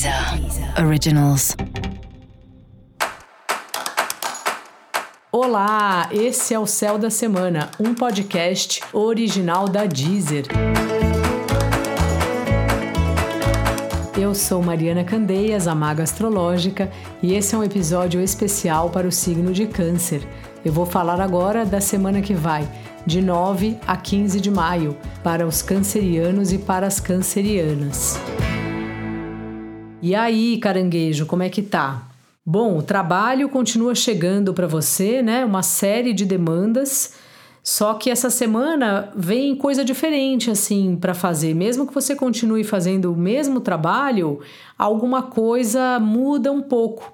Deezer Originals. Olá, esse é o Céu da Semana, um podcast original da Deezer. Eu sou Mariana Candeias, a Maga Astrológica, e esse é um episódio especial para o signo de Câncer. Eu vou falar agora da semana que vai, de 9 a 15 de maio, para os cancerianos e para as cancerianas. E aí, caranguejo, como é que tá? Bom, o trabalho continua chegando para você, né? Uma série de demandas. Só que essa semana vem coisa diferente assim para fazer. Mesmo que você continue fazendo o mesmo trabalho, alguma coisa muda um pouco.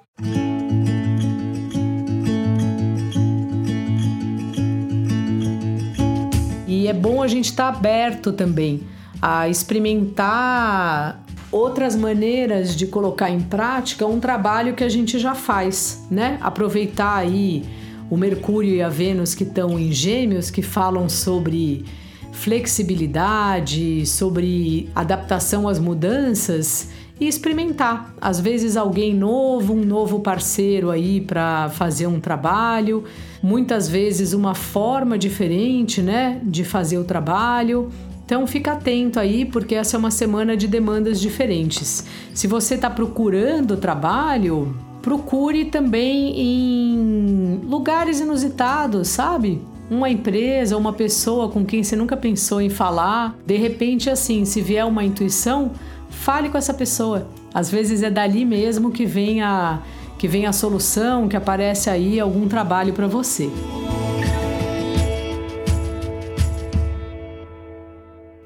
E é bom a gente estar tá aberto também a experimentar outras maneiras de colocar em prática um trabalho que a gente já faz, né? Aproveitar aí o Mercúrio e a Vênus que estão em Gêmeos, que falam sobre flexibilidade, sobre adaptação às mudanças e experimentar. Às vezes alguém novo, um novo parceiro aí para fazer um trabalho, muitas vezes uma forma diferente, né, de fazer o trabalho. Então fica atento aí, porque essa é uma semana de demandas diferentes. Se você está procurando trabalho, procure também em lugares inusitados, sabe? Uma empresa, uma pessoa com quem você nunca pensou em falar. De repente, assim, se vier uma intuição, fale com essa pessoa. Às vezes é dali mesmo que vem a, que vem a solução, que aparece aí algum trabalho para você.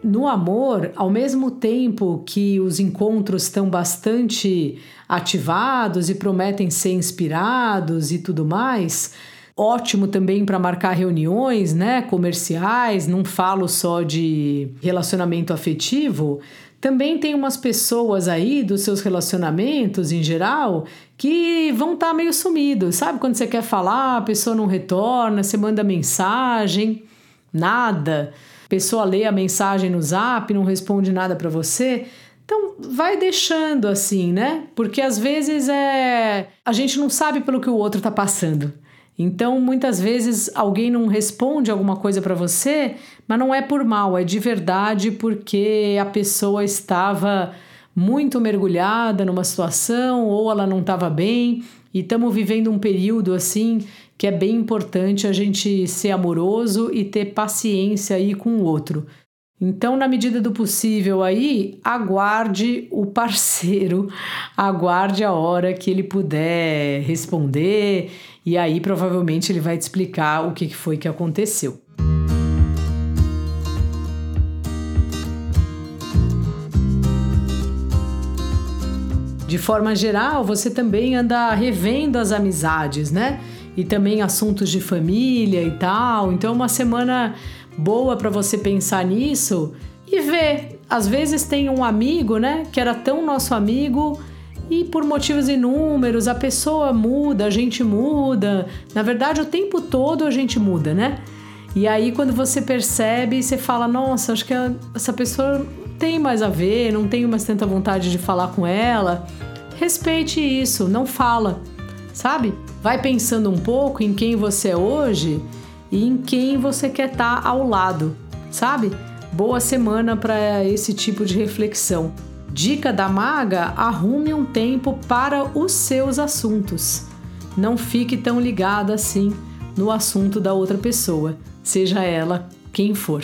No amor, ao mesmo tempo que os encontros estão bastante ativados e prometem ser inspirados e tudo mais, ótimo também para marcar reuniões, né, comerciais, não falo só de relacionamento afetivo, também tem umas pessoas aí dos seus relacionamentos em geral que vão estar tá meio sumidos, sabe? Quando você quer falar, a pessoa não retorna, você manda mensagem, nada pessoa lê a mensagem no zap, não responde nada para você. Então, vai deixando assim, né? Porque às vezes é a gente não sabe pelo que o outro está passando. Então, muitas vezes alguém não responde alguma coisa para você, mas não é por mal, é de verdade porque a pessoa estava muito mergulhada numa situação ou ela não estava bem. E estamos vivendo um período assim que é bem importante a gente ser amoroso e ter paciência aí com o outro. Então, na medida do possível aí, aguarde o parceiro, aguarde a hora que ele puder responder e aí provavelmente ele vai te explicar o que foi que aconteceu. De forma geral, você também anda revendo as amizades, né? e também assuntos de família e tal. Então, é uma semana boa para você pensar nisso e ver. Às vezes tem um amigo, né, que era tão nosso amigo e por motivos inúmeros a pessoa muda, a gente muda. Na verdade, o tempo todo a gente muda, né? E aí, quando você percebe, você fala: Nossa, acho que essa pessoa tem mais a ver, não tenho mais tanta vontade de falar com ela. Respeite isso, não fala, sabe? Vai pensando um pouco em quem você é hoje e em quem você quer estar tá ao lado, sabe? Boa semana para esse tipo de reflexão. Dica da maga: arrume um tempo para os seus assuntos. Não fique tão ligada assim no assunto da outra pessoa, seja ela quem for.